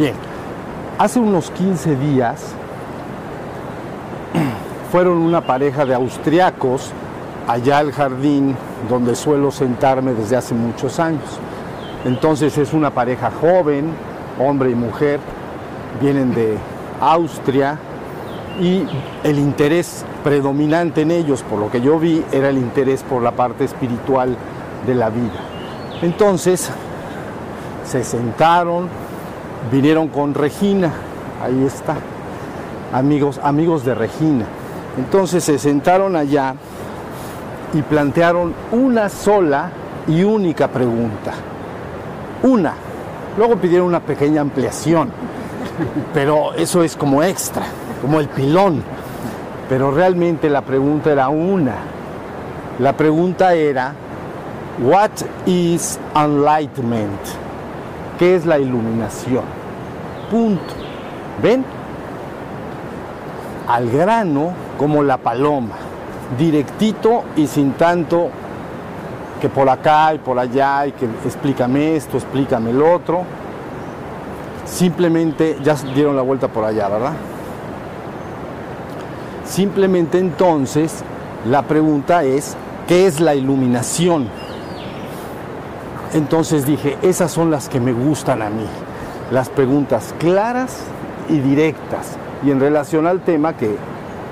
Bien, hace unos 15 días fueron una pareja de austriacos allá al jardín donde suelo sentarme desde hace muchos años. Entonces es una pareja joven, hombre y mujer, vienen de Austria y el interés predominante en ellos, por lo que yo vi, era el interés por la parte espiritual de la vida. Entonces se sentaron, vinieron con Regina, ahí está, amigos, amigos de Regina. Entonces se sentaron allá y plantearon una sola y única pregunta. Una. Luego pidieron una pequeña ampliación, pero eso es como extra, como el pilón. Pero realmente la pregunta era una. La pregunta era, What is enlightenment? ¿Qué es la iluminación? Punto. ¿Ven? Al grano como la paloma, directito y sin tanto que por acá y por allá y que explícame esto, explícame el otro. Simplemente ya dieron la vuelta por allá, ¿verdad? Simplemente entonces la pregunta es, ¿qué es la iluminación? Entonces dije, esas son las que me gustan a mí, las preguntas claras y directas y en relación al tema que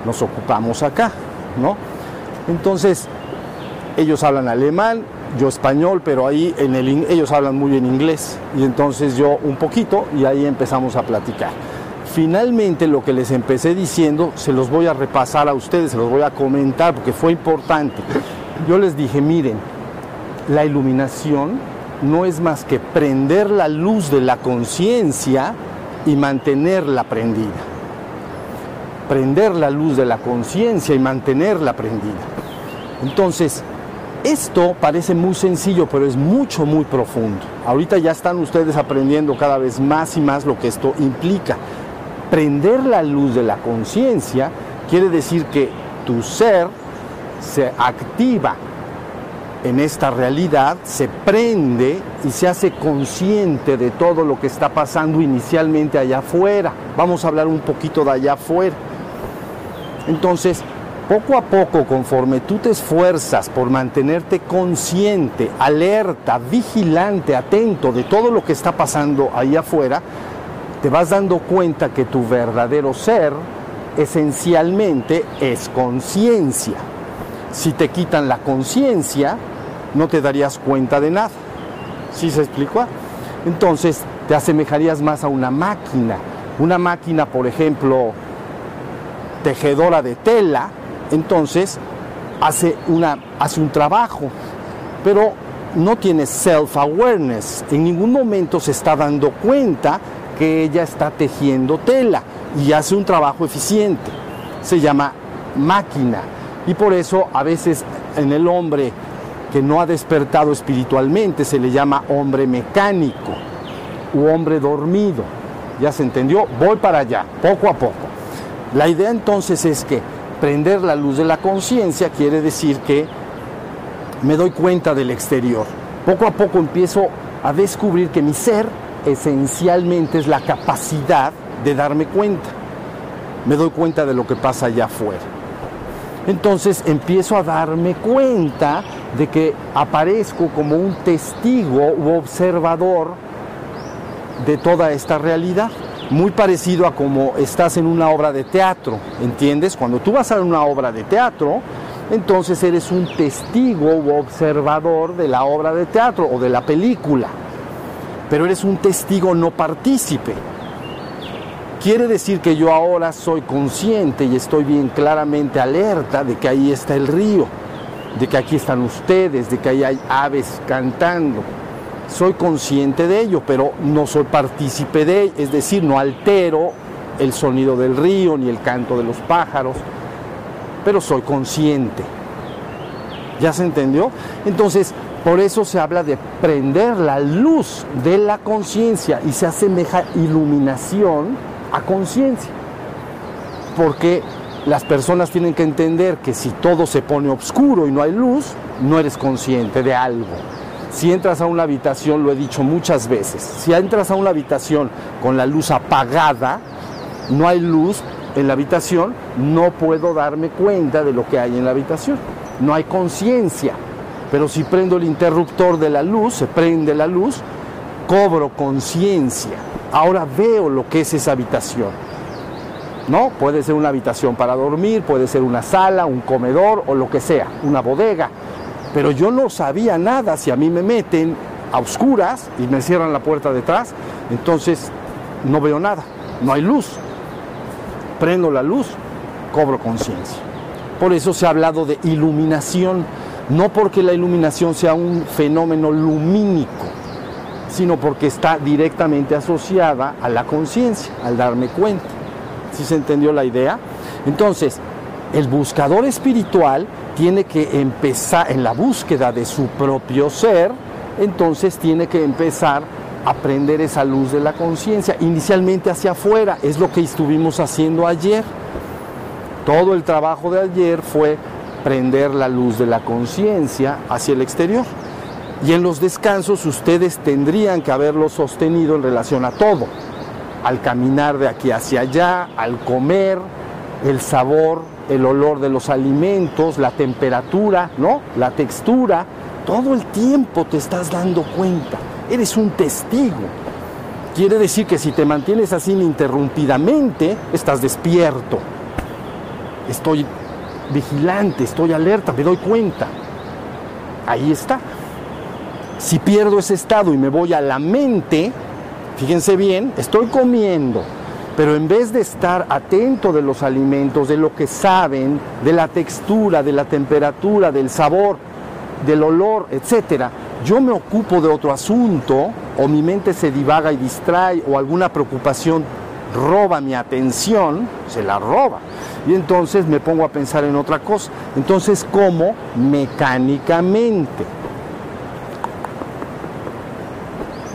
nos ocupamos acá, ¿no? Entonces, ellos hablan alemán, yo español, pero ahí en el, ellos hablan muy bien inglés y entonces yo un poquito y ahí empezamos a platicar. Finalmente lo que les empecé diciendo se los voy a repasar a ustedes, se los voy a comentar porque fue importante. Yo les dije, miren, la iluminación no es más que prender la luz de la conciencia y mantenerla prendida. Prender la luz de la conciencia y mantenerla prendida. Entonces, esto parece muy sencillo, pero es mucho, muy profundo. Ahorita ya están ustedes aprendiendo cada vez más y más lo que esto implica. Prender la luz de la conciencia quiere decir que tu ser se activa en esta realidad, se prende y se hace consciente de todo lo que está pasando inicialmente allá afuera. Vamos a hablar un poquito de allá afuera. Entonces, poco a poco, conforme tú te esfuerzas por mantenerte consciente, alerta, vigilante, atento de todo lo que está pasando ahí afuera, te vas dando cuenta que tu verdadero ser esencialmente es conciencia. Si te quitan la conciencia, no te darías cuenta de nada. ¿Sí se explicó? Entonces te asemejarías más a una máquina. Una máquina, por ejemplo, tejedora de tela, entonces hace, una, hace un trabajo, pero no tiene self-awareness. En ningún momento se está dando cuenta que ella está tejiendo tela y hace un trabajo eficiente. Se llama máquina. Y por eso a veces en el hombre que no ha despertado espiritualmente se le llama hombre mecánico u hombre dormido. ¿Ya se entendió? Voy para allá, poco a poco. La idea entonces es que prender la luz de la conciencia quiere decir que me doy cuenta del exterior. Poco a poco empiezo a descubrir que mi ser esencialmente es la capacidad de darme cuenta. Me doy cuenta de lo que pasa allá afuera. Entonces empiezo a darme cuenta de que aparezco como un testigo u observador de toda esta realidad muy parecido a como estás en una obra de teatro, ¿entiendes? Cuando tú vas a una obra de teatro, entonces eres un testigo u observador de la obra de teatro o de la película, pero eres un testigo no partícipe. Quiere decir que yo ahora soy consciente y estoy bien claramente alerta de que ahí está el río, de que aquí están ustedes, de que ahí hay aves cantando, soy consciente de ello, pero no soy partícipe de ello, es decir, no altero el sonido del río ni el canto de los pájaros, pero soy consciente. ¿Ya se entendió? Entonces, por eso se habla de prender la luz de la conciencia y se asemeja iluminación a conciencia. Porque las personas tienen que entender que si todo se pone oscuro y no hay luz, no eres consciente de algo Si entras a una habitación, lo he dicho muchas veces, si entras a una habitación con la luz apagada, no hay luz en la habitación, no puedo darme cuenta de lo que hay en la habitación. No hay conciencia. Pero si prendo el interruptor de la luz, se prende la luz, cobro conciencia. Ahora veo lo que es esa habitación. ¿No? Puede ser una habitación para dormir, puede ser una sala, un comedor o lo que sea, una bodega. Pero yo no sabía nada si a mí me meten a oscuras y me cierran la puerta detrás, entonces no veo nada, no hay luz. Prendo la luz, cobro conciencia. Por eso se ha hablado de iluminación, no porque la iluminación sea un fenómeno lumínico, sino porque está directamente asociada a la conciencia, al darme cuenta. ¿Sí se entendió la idea? Entonces, el buscador espiritual tiene que empezar en la búsqueda de su propio ser, entonces tiene que empezar a prender esa luz de la conciencia, inicialmente hacia afuera, es lo que estuvimos haciendo ayer. Todo el trabajo de ayer fue prender la luz de la conciencia hacia el exterior. Y en los descansos ustedes tendrían que haberlo sostenido en relación a todo, al caminar de aquí hacia allá, al comer, el sabor, el olor de los alimentos, la temperatura, ¿no? La textura, todo el tiempo te estás dando cuenta, eres un testigo. Quiere decir que si te mantienes así ininterrumpidamente, estás despierto. Estoy vigilante, estoy alerta, me doy cuenta. Ahí está. Si pierdo ese estado y me voy a la mente, fíjense bien, estoy comiendo, pero en vez de estar atento de los alimentos, de lo que saben, de la textura, de la temperatura, del sabor, del olor, etcétera, yo me ocupo de otro asunto o mi mente se divaga y distrae o alguna preocupación roba mi atención, se la roba. Y entonces me pongo a pensar en otra cosa. Entonces, ¿cómo? Mecánicamente.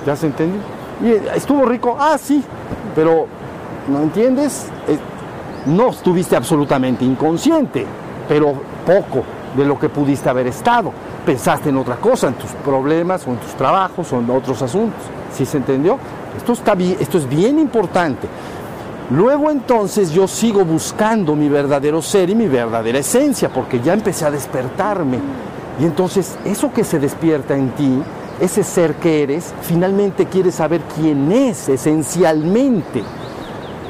¿Ya se entendió? Y estuvo rico, ah, sí, pero ¿no entiendes? Eh, no estuviste absolutamente inconsciente, pero poco de lo que pudiste haber estado. Pensaste en otra cosa, en tus problemas o en tus trabajos o en otros asuntos. ¿Sí se entendió? Esto, está bien, esto es bien importante. Luego entonces yo sigo buscando mi verdadero ser y mi verdadera esencia, porque ya empecé a despertarme. Y entonces eso que se despierta en ti, ese ser que eres, finalmente quiere saber quién es esencialmente.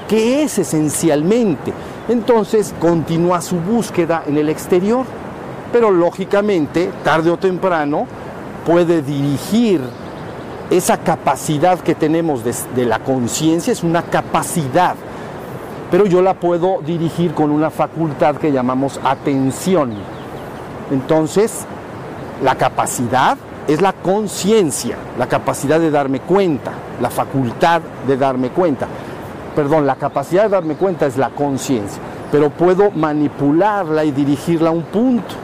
¿Qué es esencialmente? Entonces continúa su búsqueda en el exterior, pero lógicamente, tarde o temprano, puede dirigir esa capacidad que tenemos de la conciencia, es una capacidad, pero yo la puedo dirigir con una facultad que llamamos atención. Entonces, la capacidad es la conciencia, la capacidad de darme cuenta, la facultad de darme cuenta. Perdón, la capacidad de darme cuenta es la conciencia, pero puedo manipularla y dirigirla a un punto.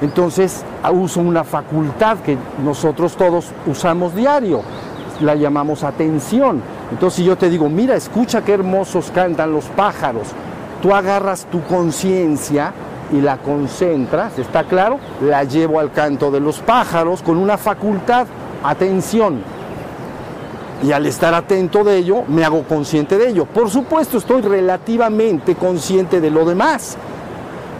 Entonces uso una facultad que nosotros todos usamos diario, la llamamos atención. Entonces si yo te digo, mira, escucha qué hermosos cantan los pájaros, tú agarras tu conciencia y la concentras, ¿está claro? La llevo al canto de los pájaros con una facultad, atención. Y al estar atento de ello, me hago consciente de ello. Por supuesto, estoy relativamente consciente de lo demás,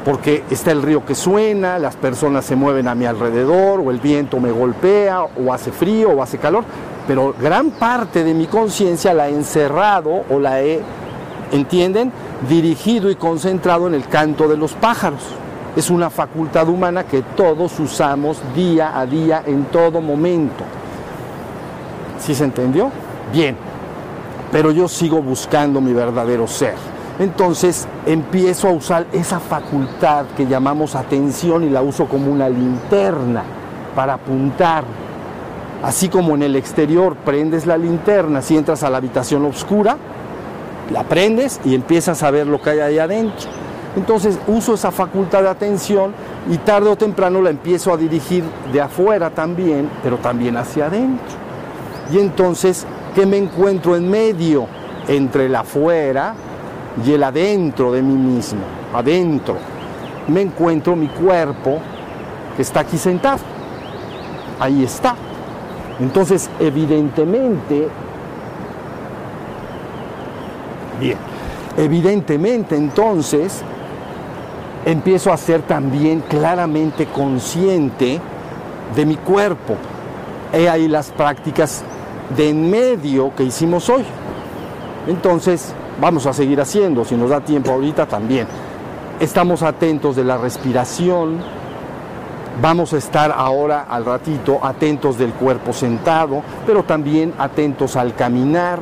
porque está el río que suena, las personas se mueven a mi alrededor, o el viento me golpea, o hace frío, o hace calor, pero gran parte de mi conciencia la he encerrado o la he, ¿entienden?, dirigido y concentrado en el canto de los pájaros. Es una facultad humana que todos usamos día a día, en todo momento. ¿Sí se entendió? Bien, pero yo sigo buscando mi verdadero ser. Entonces empiezo a usar esa facultad que llamamos atención y la uso como una linterna para apuntar. Así como en el exterior prendes la linterna, si entras a la habitación oscura, la prendes y empiezas a ver lo que hay ahí adentro. Entonces uso esa facultad de atención y tarde o temprano la empiezo a dirigir de afuera también, pero también hacia adentro. Y entonces, ¿qué me encuentro en medio? Entre el afuera y el adentro de mí mismo. Adentro. Me encuentro mi cuerpo que está aquí sentado. Ahí está. Entonces, evidentemente, bien, evidentemente entonces empiezo a ser también claramente consciente de mi cuerpo. He ahí las prácticas de en medio que hicimos hoy. Entonces, vamos a seguir haciendo, si nos da tiempo ahorita también. Estamos atentos de la respiración, vamos a estar ahora al ratito atentos del cuerpo sentado, pero también atentos al caminar,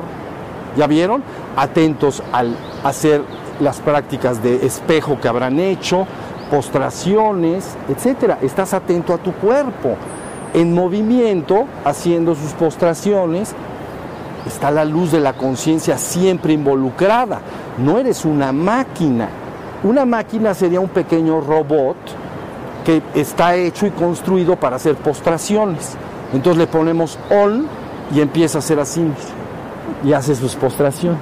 ¿ya vieron? Atentos al hacer las prácticas de espejo que habrán hecho, postraciones, etcétera. Estás atento a tu cuerpo en movimiento, haciendo sus postraciones, está la luz de la conciencia siempre involucrada. No eres una máquina. Una máquina sería un pequeño robot que está hecho y construido para hacer postraciones. Entonces le ponemos on y empieza a hacer así y hace sus postraciones.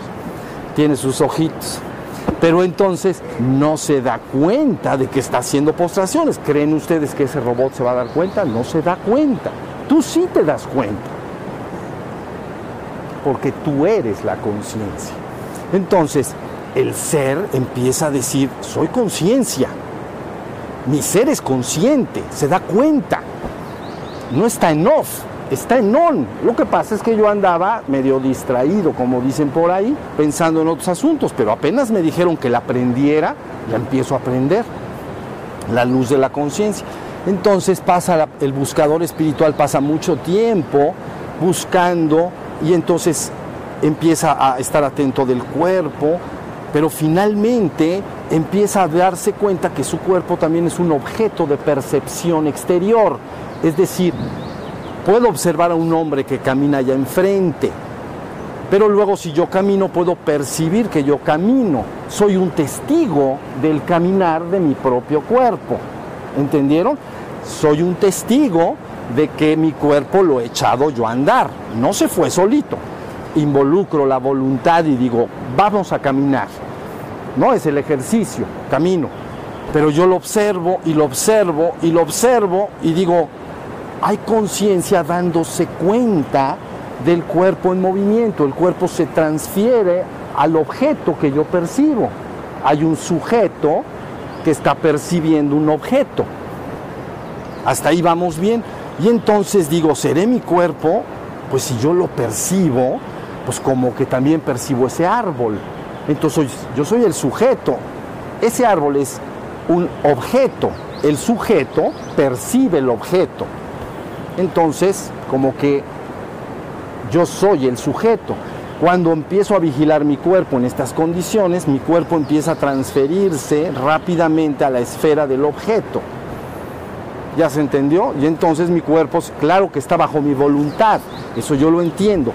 Tiene sus ojitos. Pero entonces no se da cuenta de que está haciendo postraciones. ¿Creen ustedes que ese robot se va a dar cuenta? No se da cuenta. Tú sí te das cuenta. Porque tú eres la conciencia. Entonces, el ser empieza a decir, soy conciencia. Mi ser es consciente, se da cuenta. No está en off está en on. Lo que pasa es que yo andaba medio distraído, como dicen por ahí, pensando en otros asuntos, pero apenas me dijeron que la aprendiera, ya empiezo a aprender la luz de la conciencia. Entonces pasa el buscador espiritual pasa mucho tiempo buscando y entonces empieza a estar atento del cuerpo, pero finalmente empieza a darse cuenta que su cuerpo también es un objeto de percepción exterior, es decir, Puedo observar a un hombre que camina allá enfrente, pero luego si yo camino puedo percibir que yo camino. Soy un testigo del caminar de mi propio cuerpo. ¿Entendieron? Soy un testigo de que mi cuerpo lo he echado yo a andar. No se fue solito. Involucro la voluntad y digo, vamos a caminar. No es el ejercicio, camino. Pero yo lo observo y lo observo y lo observo y digo, hay conciencia dándose cuenta del cuerpo en movimiento. El cuerpo se transfiere al objeto que yo percibo. Hay un sujeto que está percibiendo un objeto. Hasta ahí vamos bien. Y entonces digo, ¿seré mi cuerpo? Pues si yo lo percibo, pues como que también percibo ese árbol. Entonces yo soy el sujeto. Ese árbol es un objeto. El sujeto percibe el objeto. Entonces, como que yo soy el sujeto. Cuando empiezo a vigilar mi cuerpo en estas condiciones, mi cuerpo empieza a transferirse rápidamente a la esfera del objeto. ¿Ya se entendió? Y entonces mi cuerpo, claro que está bajo mi voluntad, eso yo lo entiendo,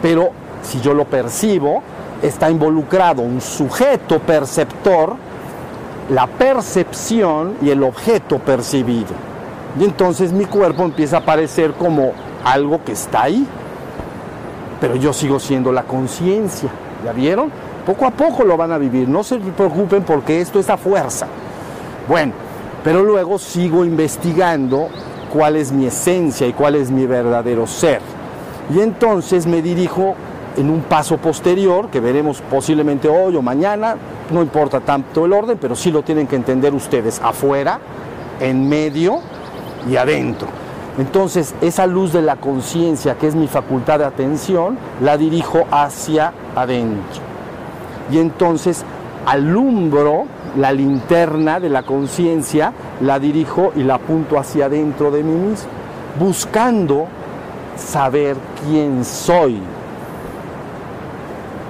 pero si yo lo percibo, está involucrado un sujeto perceptor, la percepción y el objeto percibido. Y entonces mi cuerpo empieza a aparecer como algo que está ahí. Pero yo sigo siendo la conciencia. ¿Ya vieron? Poco a poco lo van a vivir. No se preocupen porque esto es a fuerza. Bueno, pero luego sigo investigando cuál es mi esencia y cuál es mi verdadero ser. Y entonces me dirijo en un paso posterior, que veremos posiblemente hoy o mañana, no importa tanto el orden, pero sí lo tienen que entender ustedes, afuera, en medio y adentro. Entonces, esa luz de la conciencia, que es mi facultad de atención, la dirijo hacia adentro. Y entonces alumbro la linterna de la conciencia, la dirijo y la apunto hacia adentro de mí mismo, buscando saber quién soy.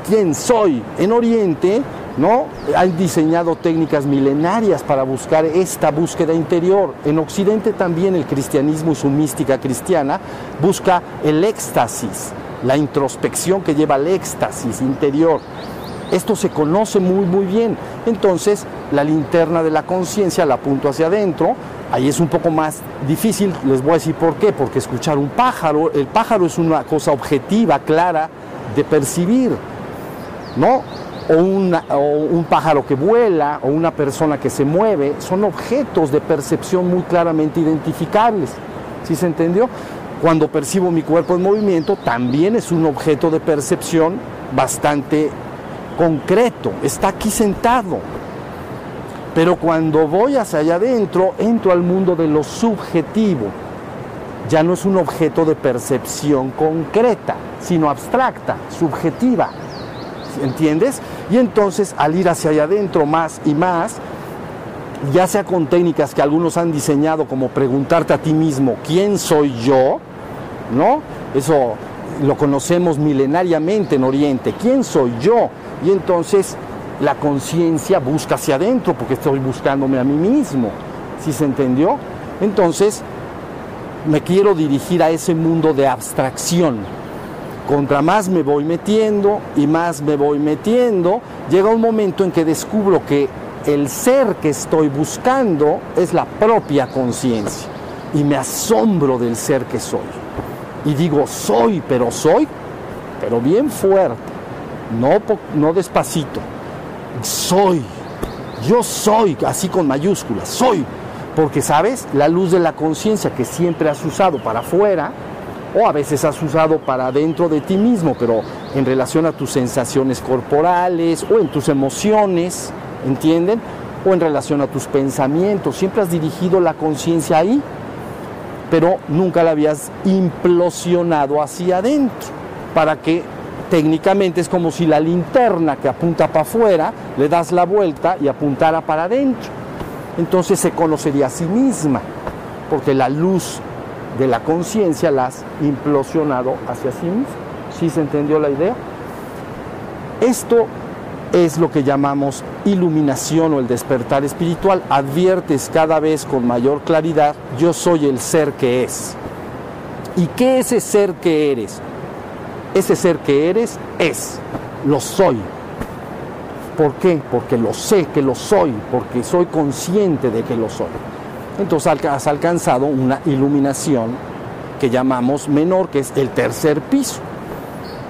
¿Quién soy? En Oriente ¿no? Han diseñado técnicas milenarias para buscar esta búsqueda interior. En Occidente también el cristianismo y su mística cristiana busca el éxtasis, la introspección que lleva al éxtasis interior. Esto se conoce muy muy bien. Entonces, la linterna de la conciencia la apunto hacia adentro. Ahí es un poco más difícil, les voy a decir por qué, porque escuchar un pájaro, el pájaro es una cosa objetiva, clara de percibir. ¿No? O, un pájaro que vuela o una persona que se mueve, son objetos de percepción muy claramente identificables. ¿Sí se entendió? Cuando percibo mi cuerpo en movimiento, también es un objeto de percepción bastante concreto, está aquí sentado. Pero cuando voy hacia allá adentro, entro al mundo de lo subjetivo. Ya no es un objeto de percepción concreta, sino abstracta, subjetiva. ¿Entiendes? Y entonces al ir hacia allá adentro más y más, ya sea con técnicas que algunos han diseñado como preguntarte a ti mismo, ¿quién soy yo? ¿No? Eso lo conocemos milenariamente en Oriente, ¿quién soy yo? Y entonces la conciencia busca hacia adentro porque estoy buscándome a mí mismo. ¿Sí se entendió? Entonces me quiero dirigir a ese mundo de abstracción. Contra más me voy metiendo y más me voy metiendo, llega un momento en que descubro que el ser que estoy buscando es la propia conciencia y me asombro del ser que soy. Y digo, soy, pero soy, pero bien fuerte, no, no despacito. Soy, yo soy, así con mayúsculas, soy. Porque, ¿sabes? La luz de la conciencia que siempre has usado para afuera, o a veces has usado para dentro de ti mismo, pero en relación a tus sensaciones corporales o en tus emociones, ¿entienden? O en relación a tus pensamientos. Siempre has dirigido la conciencia ahí, pero nunca la habías implosionado hacia adentro, para que técnicamente es como si la linterna que apunta para afuera le das la vuelta y apuntara para adentro. Entonces se conocería a sí misma, porque la luz de la conciencia la has implosionado hacia sí misma. ¿Sí se entendió la idea? Esto es lo que llamamos iluminación o el despertar espiritual. Adviertes cada vez con mayor claridad, yo soy el ser que es. ¿Y qué es ese ser que eres? Ese ser que eres es, lo soy. ¿Por qué? Porque lo sé que lo soy, porque soy consciente de que lo soy. Entonces has alcanzado una iluminación que llamamos menor, que es el tercer piso.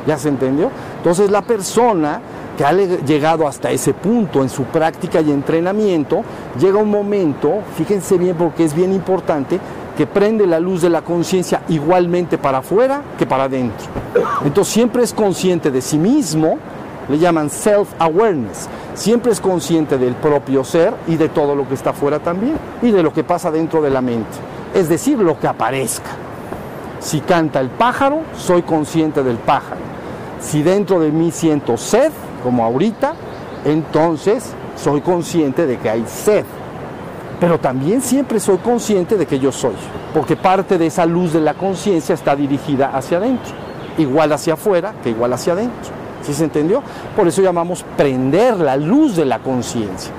¿Ya se entendió? Entonces la persona que ha llegado hasta ese punto en su práctica y entrenamiento, llega un momento, fíjense bien porque es bien importante, que prende la luz de la conciencia igualmente para afuera que para adentro. Entonces siempre es consciente de sí mismo, le llaman self-awareness, siempre es consciente del propio ser y de todo lo que está afuera también, y de lo que pasa dentro de la mente, es decir, lo que aparezca. Si canta el pájaro, soy consciente del pájaro. Si dentro de mí siento sed, como ahorita, entonces soy consciente de que hay sed. Pero también siempre soy consciente de que yo soy, porque parte de esa luz de la conciencia está dirigida hacia adentro, igual hacia afuera que igual hacia adentro. ¿Sí se entendió? Por eso llamamos prender la luz de la conciencia.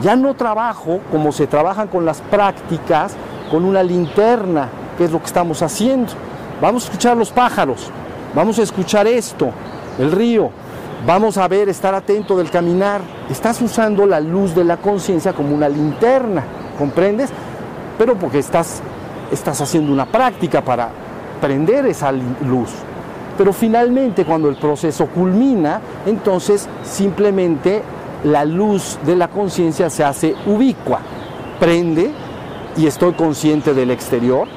Ya no trabajo como se trabajan con las prácticas, con una linterna, que es lo que estamos haciendo. Vamos a escuchar los pájaros, vamos a escuchar esto, el río, Vamos a ver, estar atento del caminar. Estás usando la luz de la conciencia como una linterna, ¿comprendes? Pero porque estás, estás haciendo una práctica para prender esa luz. Pero finalmente cuando el proceso culmina, entonces simplemente la luz de la conciencia se hace ubicua, prende y estoy consciente del exterior.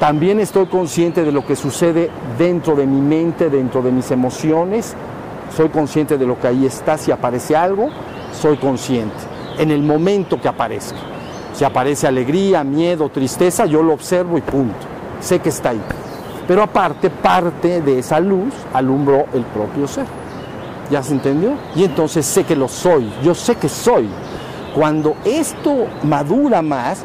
También estoy consciente de lo que sucede dentro de mi mente, dentro de mis emociones, soy consciente de lo que ahí está, si aparece algo, soy consciente, en el momento que aparezca. Si aparece alegría, miedo, tristeza, yo lo observo y punto, sé que está ahí. Pero aparte, parte de esa luz alumbró el propio ser. ¿Ya se entendió? Y entonces sé que lo soy, yo sé que soy. Cuando esto madura más,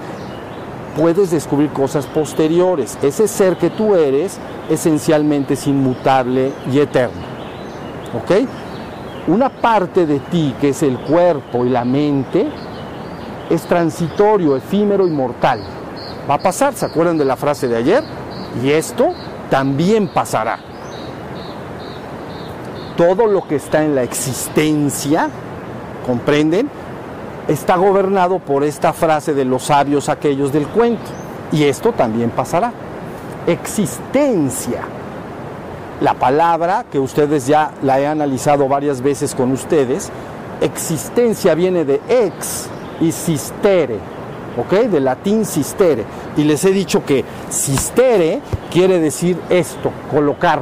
puedes descubrir cosas posteriores. Ese ser que tú eres esencialmente es inmutable y eterno. ¿ok? Una parte de ti, que es el cuerpo y la mente, es transitorio, efímero y mortal. Va a pasar, ¿se acuerdan de la frase de ayer? Y esto también pasará. Todo lo que está en la existencia, ¿comprenden? Está gobernado por esta frase de los sabios aquellos del cuento. Y esto también pasará. Existencia la palabra, que ustedes ya la he analizado varias veces con ustedes, existencia viene de ex y sistere. ¿Ok? De latín sistere. Y les he dicho que sistere quiere decir esto, colocar.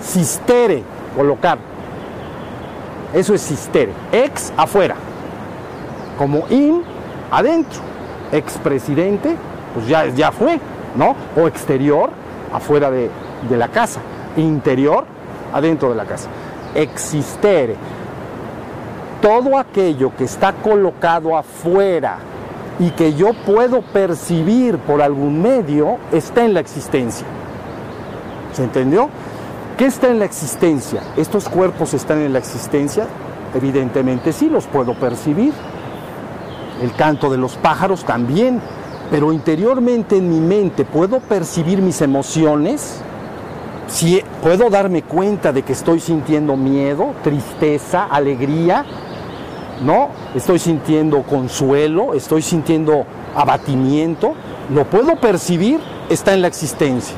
Sistere, colocar. Eso es sistere. Ex, afuera. Como in, adentro. Expresidente, pues ya, ya fue, ¿no? O exterior, afuera de, de la casa. Interior, adentro de la casa. Existere. Todo aquello que está colocado afuera y que yo puedo percibir por algún medio está en la existencia. ¿Se entendió? ¿Qué está en la existencia? ¿Estos cuerpos están en la existencia? Evidentemente sí, los puedo percibir. El canto de los pájaros también. Pero interiormente en mi mente puedo percibir mis emociones. Si puedo darme cuenta de que estoy sintiendo miedo, tristeza, alegría, ¿no? Estoy sintiendo consuelo, estoy sintiendo abatimiento, lo puedo percibir, está en la existencia.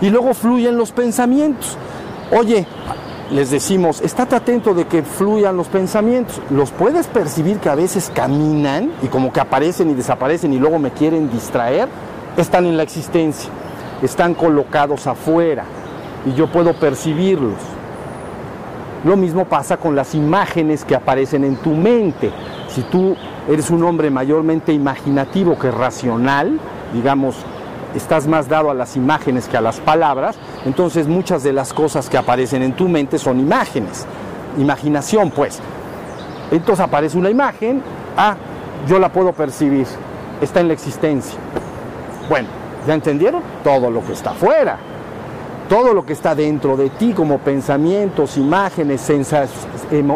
Y luego fluyen los pensamientos. Oye, les decimos, estate atento de que fluyan los pensamientos. Los puedes percibir que a veces caminan y como que aparecen y desaparecen y luego me quieren distraer. Están en la existencia, están colocados afuera y yo puedo percibirlos. Lo mismo pasa con las imágenes que aparecen en tu mente. Si tú eres un hombre mayormente imaginativo que racional, digamos, estás más dado a las imágenes que a las palabras, entonces muchas de las cosas que aparecen en tu mente son imágenes. Imaginación, pues. Entonces aparece una imagen, ah, yo la puedo percibir, está en la existencia. Bueno, ¿ya entendieron? Todo lo que está afuera todo lo que está dentro de ti como pensamientos, imágenes,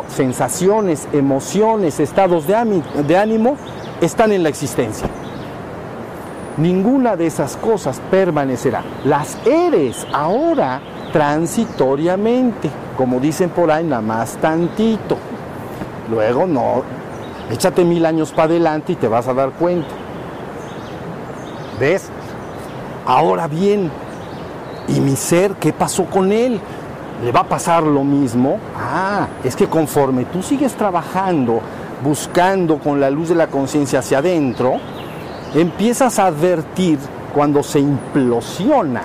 sensaciones, emociones, estados de ánimo, están en la existencia. Ninguna de esas cosas permanecerá. Las eres ahora transitoriamente, como dicen por ahí, nada más tantito. Luego no, échate mil años para adelante y te vas a dar cuenta. ¿Ves? Ahora bien, ¿Y mi ser qué pasó con él? ¿Le va a pasar lo mismo? Ah, es que conforme tú sigues trabajando, buscando con la luz de la conciencia hacia adentro, empiezas a advertir cuando se implosiona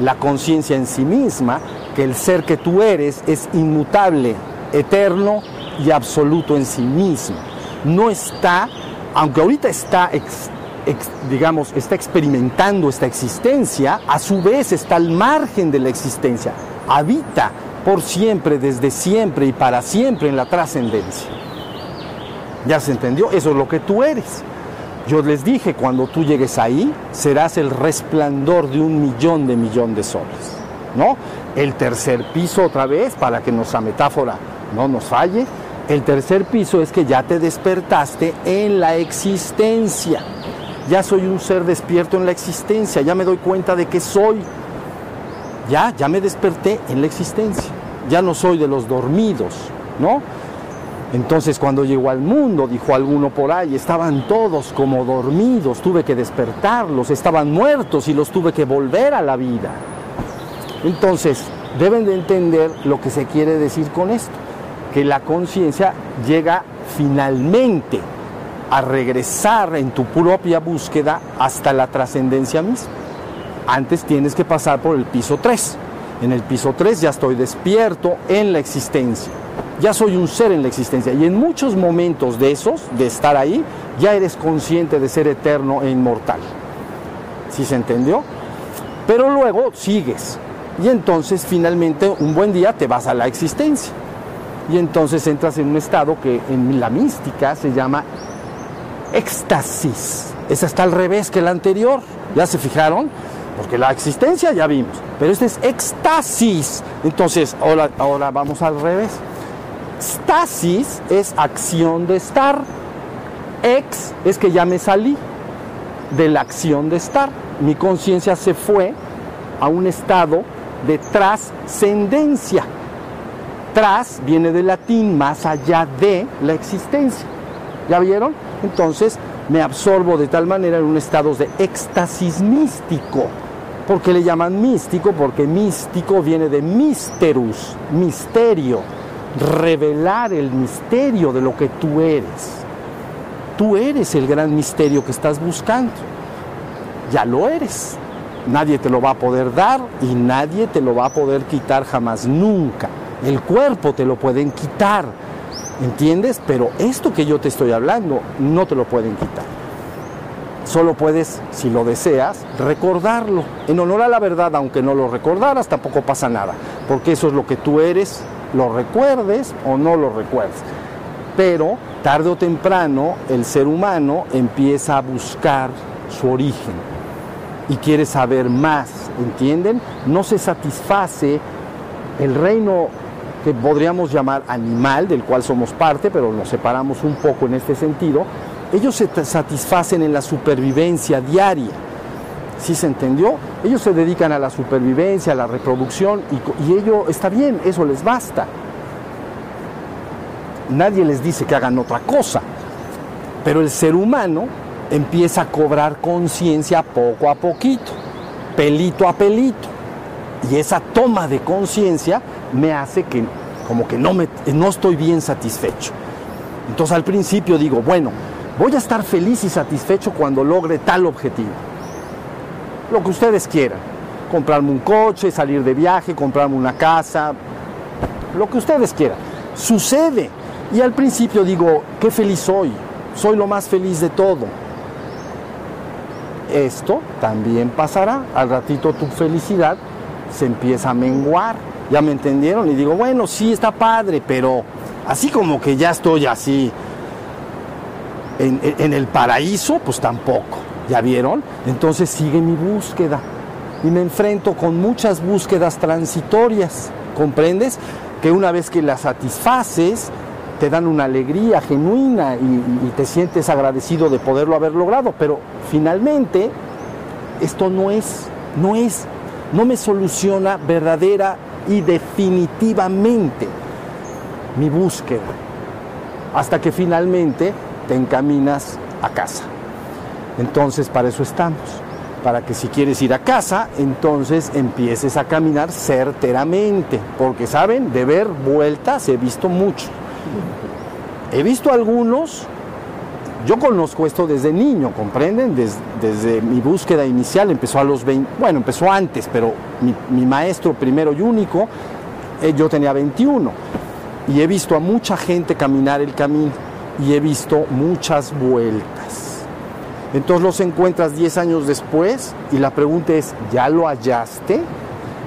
la conciencia en sí misma, que el ser que tú eres es inmutable, eterno y absoluto en sí mismo. No está, aunque ahorita está digamos, está experimentando esta existencia, a su vez está al margen de la existencia, habita por siempre, desde siempre y para siempre en la trascendencia. ¿Ya se entendió? Eso es lo que tú eres. Yo les dije, cuando tú llegues ahí, serás el resplandor de un millón de millón de soles. ¿No? El tercer piso otra vez, para que nuestra metáfora no nos falle, el tercer piso es que ya te despertaste en la existencia ya soy un ser despierto en la existencia, ya me doy cuenta de que soy. Ya, ya me desperté en la existencia. Ya no soy de los dormidos, ¿no? Entonces cuando llegó al mundo, dijo alguno por ahí, estaban todos como dormidos, tuve que despertarlos, estaban muertos y los tuve que volver a la vida. Entonces, deben de entender lo que se quiere decir con esto, que la conciencia llega finalmente a regresar en tu propia búsqueda hasta la trascendencia misma. Antes tienes que pasar por el piso 3. En el piso 3 ya estoy despierto en la existencia. Ya soy un ser en la existencia. Y en muchos momentos de esos, de estar ahí, ya eres consciente de ser eterno e inmortal. ¿Sí se entendió? Pero luego sigues. Y entonces finalmente un buen día te vas a la existencia. Y entonces entras en un estado que en la mística se llama éxtasis. Esa está al revés que la anterior. ¿Ya se fijaron? Porque la existencia ya vimos. Pero este es éxtasis. Entonces, ahora, vamos al revés. Stasis es acción de estar. Ex es que ya me salí de la acción de estar. Mi conciencia se fue a un estado de trascendencia. Tras viene del latín más allá de la existencia. ¿Ya vieron? Entonces me absorbo de tal manera en un estado de éxtasis místico. ¿Por qué le llaman místico? Porque místico viene de misterus, misterio, revelar el misterio de lo que tú eres. tú eres el gran misterio que estás buscando. Ya lo eres. Nadie te lo va a poder dar y nadie te lo va a poder quitar jamás, nunca. El cuerpo te lo pueden quitar, ¿entiendes? Pero esto que yo te estoy hablando no te lo pueden quitar. Solo puedes, si lo deseas, recordarlo. En honor a la verdad, aunque no lo recordaras, tampoco pasa nada, porque eso es lo que tú eres, lo recuerdes o no lo recuerdes. Pero tarde o temprano el ser humano empieza a buscar su origen y quiere saber más, ¿entienden? No se satisface el reino que podríamos llamar animal, del cual somos parte, pero nos separamos un poco en este sentido, ellos se satisfacen en la supervivencia diaria. ¿Sí se entendió? Ellos se dedican a la supervivencia, a la reproducción y, y ello está bien, eso les basta. Nadie les dice que hagan otra cosa, pero el ser humano empieza a cobrar conciencia poco a poquito, pelito a pelito. Y esa toma de conciencia me hace que como que no, me, no estoy bien satisfecho. Entonces al principio digo, bueno, voy a estar feliz y satisfecho cuando logre tal objetivo. Lo que ustedes quieran. Comprarme un coche, salir de viaje, comprarme una casa, lo que ustedes quieran. Sucede. Y al principio digo, qué feliz soy. Soy lo más feliz de todo esto también pasará. Al ratito tu felicidad se empieza a menguar. ¿Ya me entendieron? Y digo, bueno, sí está padre, pero así como que ya estoy así en, el paraíso, pues tampoco. ¿Ya vieron? Entonces sigue mi búsqueda. Y me enfrento con muchas búsquedas transitorias. ¿Comprendes? Que una vez que las satisfaces, te dan una alegría genuina y, te sientes agradecido de poderlo haber logrado, pero finalmente esto no es, no es, no me soluciona verdadera y definitivamente mi búsqueda, hasta que finalmente te encaminas a casa. Entonces para eso estamos, para que si quieres ir a casa, entonces empieces a caminar certeramente, porque saben, de ver vueltas he visto mucho. He visto algunos, yo conozco esto desde niño, ¿comprenden? Desde, mi búsqueda inicial, empezó a los 20, bueno, empezó antes, pero mi, maestro primero y único, eh, yo tenía 21. Y he visto a mucha gente caminar el camino y he visto muchas vueltas. Entonces los encuentras 10 años después y la pregunta es, ¿ya lo hallaste?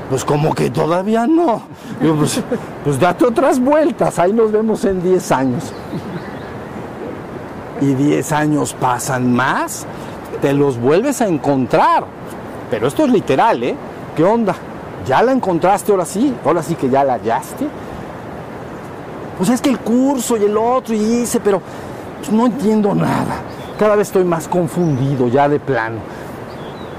Pues como que todavía no. pues, pues, date otras vueltas, ahí nos vemos en 10 años. Y 10 años pasan más, te los vuelves a encontrar. Pero esto es literal, ¿eh? ¿Qué onda? ¿Ya la encontraste ahora sí? ¿Ahora sí que ya la hallaste? Pues es que el curso y el otro y hice, pero pues, no entiendo nada. Cada vez estoy más confundido ya de plano.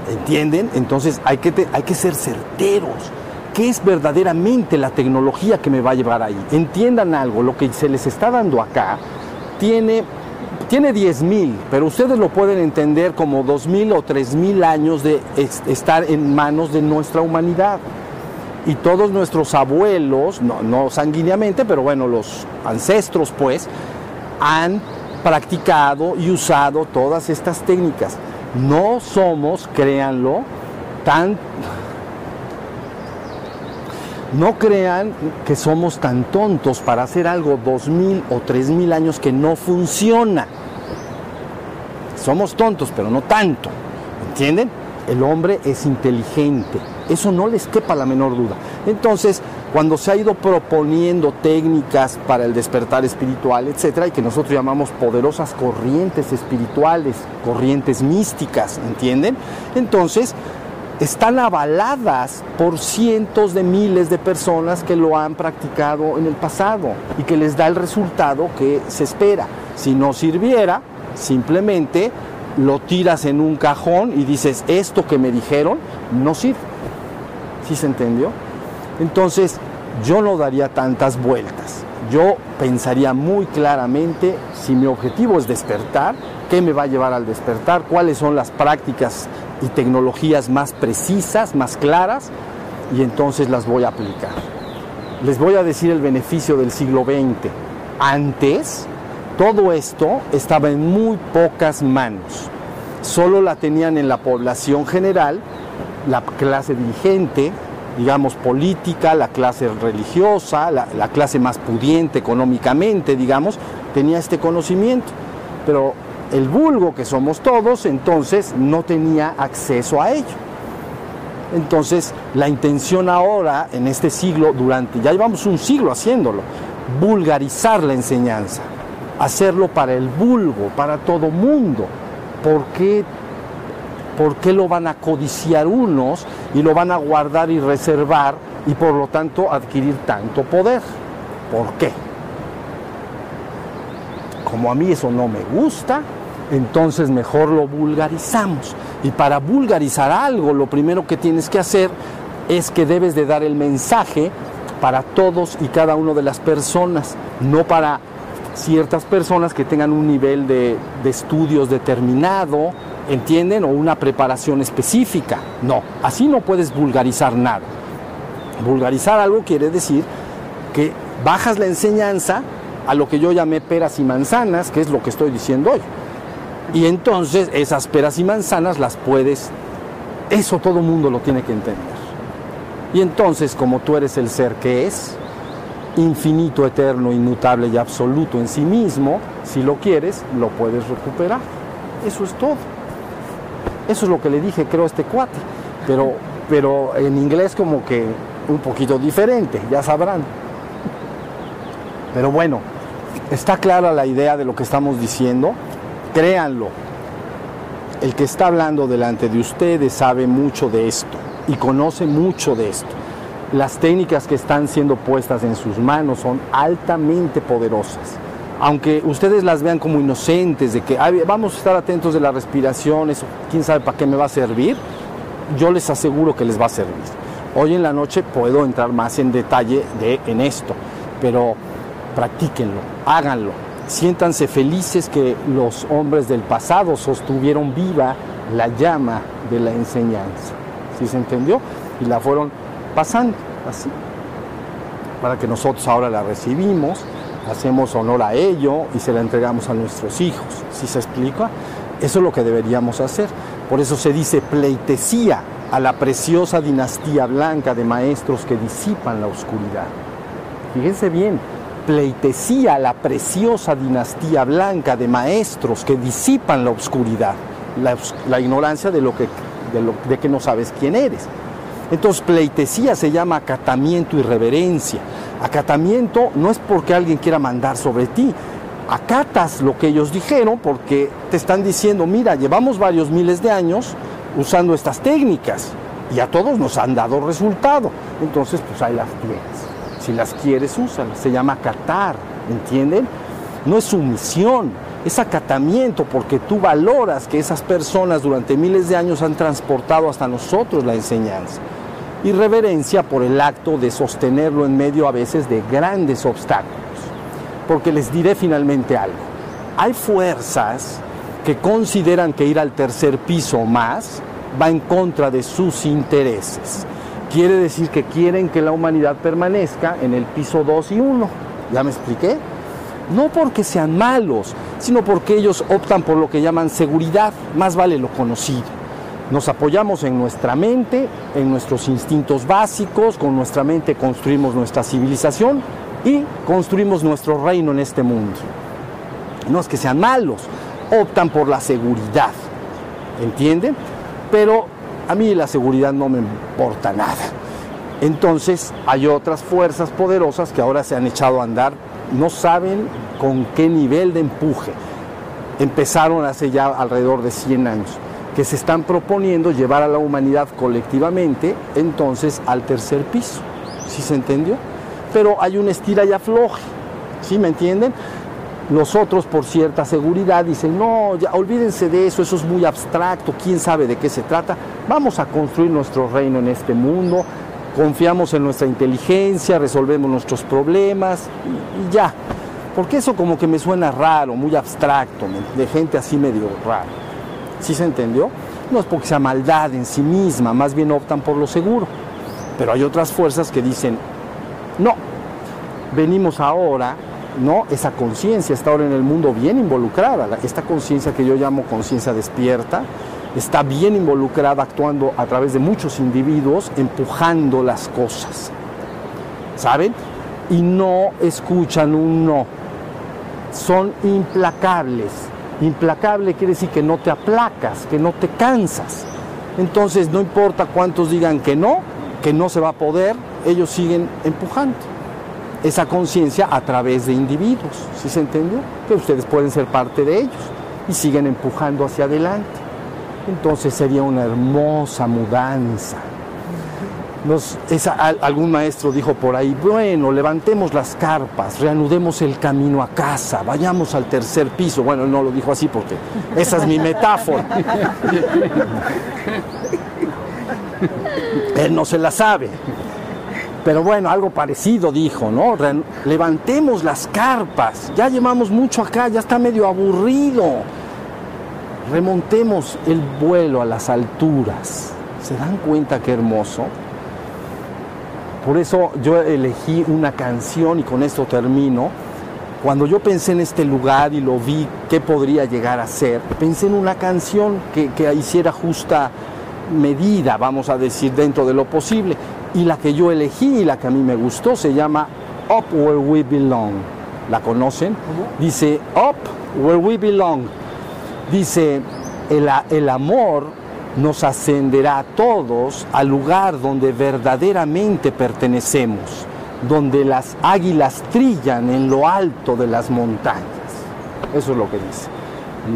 ¿Entienden? Entonces hay que, hay que ser certeros. ¿Qué es verdaderamente la tecnología que me va a llevar ahí? Entiendan algo, lo que se les está dando acá tiene, tiene 10.000, pero ustedes lo pueden entender como 2.000 o 3.000 años de estar en manos de nuestra humanidad. Y todos nuestros abuelos, no, no sanguíneamente, pero bueno, los ancestros pues, han practicado y usado todas estas técnicas. No somos, créanlo, tan... No crean que somos tan tontos para hacer algo dos mil o tres mil años que no funciona. Somos tontos, pero no tanto. ¿Entienden? El hombre es inteligente. Eso no les quepa la menor duda. Entonces, cuando se ha ido proponiendo técnicas para el despertar espiritual, etcétera, y que nosotros llamamos poderosas corrientes espirituales, corrientes místicas, ¿entienden? Entonces, están avaladas por cientos de miles de personas que lo han practicado en el pasado y que les da el resultado que se espera. Si no sirviera, simplemente lo tiras en un cajón y dices, esto que me dijeron no sirve. ¿Sí se entendió? Entonces, yo no daría tantas vueltas. Yo pensaría muy claramente si mi objetivo es despertar, qué me va a llevar al despertar, cuáles son las prácticas y tecnologías más precisas, más claras, y entonces las voy a aplicar. Les voy a decir el beneficio del siglo XX. Antes, todo esto estaba en muy pocas manos. Solo la tenían en la población general, la clase dirigente, digamos, política, la clase religiosa, la, la clase más pudiente económicamente, digamos, tenía este conocimiento. Pero el vulgo que somos todos, entonces no tenía acceso a ello. Entonces, la intención ahora, en este siglo, durante, ya llevamos un siglo haciéndolo, vulgarizar la enseñanza, hacerlo para el vulgo, para todo mundo. ¿Por qué, ¿Por qué lo van a codiciar unos y lo van a guardar y reservar y por lo tanto adquirir tanto poder? ¿Por qué? Como a mí eso no me gusta, entonces mejor lo vulgarizamos. Y para vulgarizar algo, lo primero que tienes que hacer es que debes de dar el mensaje para todos y cada una de las personas, no para ciertas personas que tengan un nivel de, de estudios determinado, ¿entienden? O una preparación específica. No, así no puedes vulgarizar nada. Vulgarizar algo quiere decir que bajas la enseñanza a lo que yo llamé peras y manzanas, que es lo que estoy diciendo hoy. Y entonces esas peras y manzanas las puedes, eso todo mundo lo tiene que entender. Y entonces como tú eres el ser que es, infinito, eterno, inmutable y absoluto en sí mismo, si lo quieres, lo puedes recuperar. Eso es todo. Eso es lo que le dije, creo, a este cuate. Pero, pero en inglés como que un poquito diferente, ya sabrán. Pero bueno, está clara la idea de lo que estamos diciendo. Créanlo, el que está hablando delante de ustedes sabe mucho de esto y conoce mucho de esto. Las técnicas que están siendo puestas en sus manos son altamente poderosas. Aunque ustedes las vean como inocentes, de que vamos a estar atentos de la respiración, eso quién sabe para qué me va a servir, yo les aseguro que les va a servir. Hoy en la noche puedo entrar más en detalle de, en esto, pero practíquenlo, háganlo siéntanse felices que los hombres del pasado sostuvieron viva la llama de la enseñanza. ¿Sí se entendió? Y la fueron pasando así. Para que nosotros ahora la recibimos, hacemos honor a ello y se la entregamos a nuestros hijos. ¿Sí se explica? Eso es lo que deberíamos hacer. Por eso se dice pleitesía a la preciosa dinastía blanca de maestros que disipan la oscuridad. Fíjense bien, pleitesía a la preciosa dinastía blanca de maestros que disipan la oscuridad, la, ignorancia de, lo que, de, de que no sabes quién eres. Entonces pleitesía se llama acatamiento y reverencia. Acatamiento no es porque alguien quiera mandar sobre ti. Acatas lo que ellos dijeron porque te están diciendo, mira, llevamos varios miles de años usando estas técnicas y a todos nos han dado resultado. Entonces, pues ahí las tienes. Si las quieres, úsalas. Se llama acatar, ¿entienden? No es sumisión, es acatamiento porque tú valoras que esas personas durante miles de años han transportado hasta nosotros la enseñanza. Y reverencia por el acto de sostenerlo en medio a veces de grandes obstáculos. Porque les diré finalmente algo. Hay fuerzas que consideran que ir al tercer piso más va en contra de sus intereses. Quiere decir que quieren que la humanidad permanezca en el piso 2 y 1. ¿Ya me expliqué? No porque sean malos, sino porque ellos optan por lo que llaman seguridad, más vale lo conocido. Nos apoyamos en nuestra mente, en nuestros instintos básicos, con nuestra mente construimos nuestra civilización y construimos nuestro reino en este mundo. No es que sean malos, optan por la seguridad, ¿entienden? Pero a mí la seguridad no me importa nada. Entonces hay otras fuerzas poderosas que ahora se han echado a andar, no saben con qué nivel de empuje. Empezaron hace ya alrededor de 100 años, que se están proponiendo llevar a la humanidad colectivamente entonces al tercer piso. ¿Sí se entendió? Pero hay una estira y afloje, ¿sí me entienden? Los otros, por cierta seguridad, dicen, no, ya olvídense de eso, eso es muy abstracto, quién sabe de qué se trata. Vamos a construir nuestro reino en este mundo, confiamos en nuestra inteligencia, resolvemos nuestros problemas y, y ya. Porque eso como que me suena raro, muy abstracto, de gente así medio rara. ¿Sí se entendió? No es porque sea maldad en sí misma, más bien optan por lo seguro. Pero hay otras fuerzas que dicen, no, venimos ahora ¿no? Esa conciencia está ahora en el mundo bien involucrada. Esta conciencia que yo llamo conciencia despierta está bien involucrada actuando a través de muchos individuos, empujando las cosas. ¿Saben? Y no escuchan un no. Son implacables. Implacable quiere decir que no te aplacas, que no te cansas. Entonces no importa cuántos digan que no, que no se va a poder, ellos siguen empujando esa conciencia a través de individuos, ¿sí se entendió? Que ustedes pueden ser parte de ellos y siguen empujando hacia adelante. Entonces sería una hermosa mudanza. Algún maestro dijo por ahí, bueno, levantemos las carpas, reanudemos el camino a casa, vayamos al tercer piso. Bueno, no lo dijo así porque esa es mi metáfora. Él no se la sabe. Pero bueno, algo parecido dijo, ¿no? levantemos las carpas, ya llevamos mucho acá, ya está medio aburrido. Remontemos el vuelo a las alturas. ¿Se dan cuenta qué hermoso? Por eso yo elegí una canción y con esto termino. Cuando yo pensé en este lugar y lo vi, qué podría llegar a ser, pensé en una canción que, que hiciera justa medida, vamos a decir, dentro de lo posible. Y la que yo elegí y la que a mí me gustó se llama Up Where We Belong. ¿La conocen? Dice Up Where We Belong. Dice, el, el amor nos ascenderá a todos al lugar donde verdaderamente pertenecemos, donde las águilas trillan en lo alto de las montañas. Eso es lo que dice.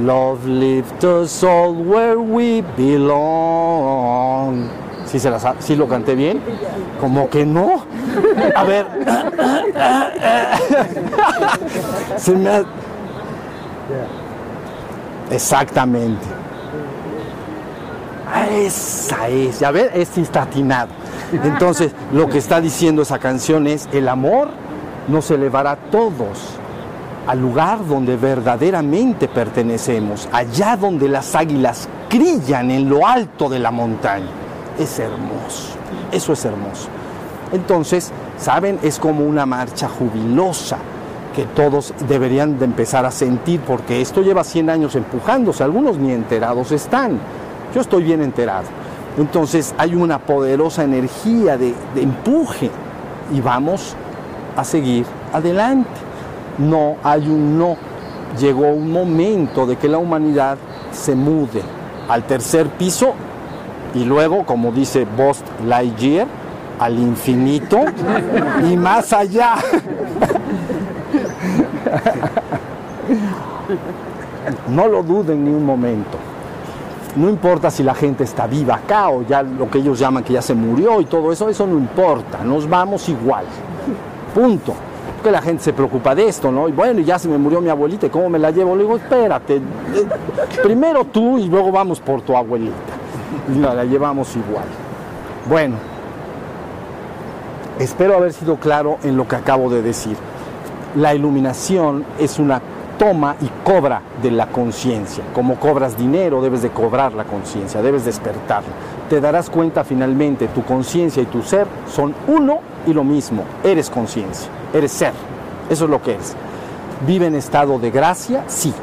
Love lift us all where we belong. ¿Sí, se ¿Sí lo canté bien? Como que no. A ver. me Exactamente. Esa es. Ya ver, este está. Entonces, lo que está diciendo esa canción es, el amor nos elevará a todos al lugar donde verdaderamente pertenecemos, allá donde las águilas crillan en lo alto de la montaña. Es hermoso, eso es hermoso. Entonces, ¿saben? Es como una marcha jubilosa que todos deberían de empezar a sentir, porque esto lleva 100 años empujándose, algunos ni enterados están. Yo estoy bien enterado. Entonces hay una poderosa energía de, empuje y vamos a seguir adelante no hay un no. Llegó un momento de que la humanidad se mude al tercer piso y luego, como dice Bost Lightyear, al infinito y más allá. No lo duden ni un momento. No importa si la gente está viva acá o ya lo que ellos llaman que ya se murió y todo eso, eso no importa, nos vamos igual. Punto que la gente se preocupa de esto, ¿no? Y bueno, ya se me murió mi abuelita, ¿y cómo me la llevo? Le digo, espérate, eh, primero tú y luego vamos por tu abuelita. Y la, la llevamos igual. Bueno, espero haber sido claro en lo que acabo de decir. La iluminación es una toma y cobra de la conciencia. Como cobras dinero, debes de cobrar la conciencia, debes despertarla. Te darás cuenta finalmente, tu conciencia y tu ser son uno y lo mismo. Eres conciencia eres ser, eso es lo que eres. Vive en estado de gracia, sí.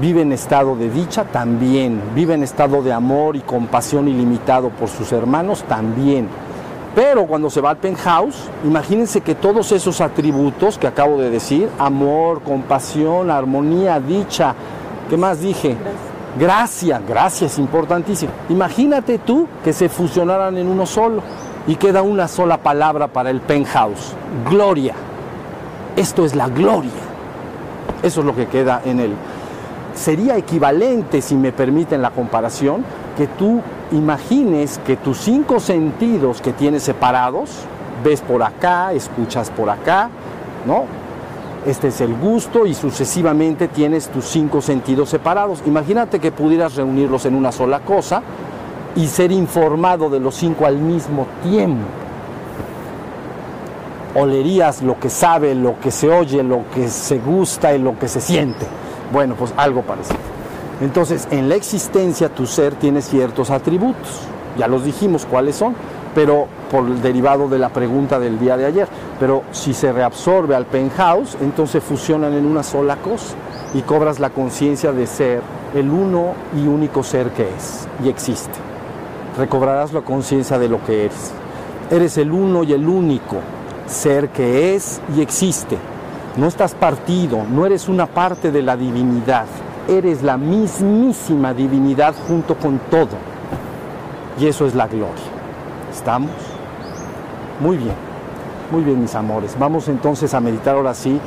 Vive en estado de dicha, también. Vive en estado de amor y compasión ilimitado por sus hermanos, también. Pero cuando se va al penthouse, imagínense que todos esos atributos que acabo de decir, amor, compasión, armonía, dicha, ¿qué más dije? Gracia, gracia es importantísimo. Imagínate tú que se fusionaran en uno solo y queda una sola palabra para el penthouse, gloria. Esto es la gloria. Eso es lo que queda en él. Sería equivalente, si me permiten la comparación, que tú imagines que tus cinco sentidos que tienes separados, ves por acá, escuchas por acá, ¿no? Este es el gusto y sucesivamente tienes tus cinco sentidos separados. Imagínate que pudieras reunirlos en una sola cosa y ser informado de los cinco al mismo tiempo. Olerías lo que sabe, lo que se oye, lo que se gusta y lo que se siente. Bueno, pues algo parecido. Entonces, en la existencia tu ser tiene ciertos atributos. Ya los dijimos cuáles son. pero por el derivado de la pregunta del día de ayer. Pero si se reabsorbe al penthouse, entonces fusionan en una sola cosa y cobras la conciencia de ser el uno y único ser que es y existe. Recobrarás la conciencia de lo que eres. Eres el uno y el único ser que es y existe. No estás partido, no eres una parte de la divinidad, eres la mismísima divinidad junto con todo. Y eso es la gloria. ¿Estamos? Muy bien, muy bien mis amores. Vamos entonces a meditar ahora sí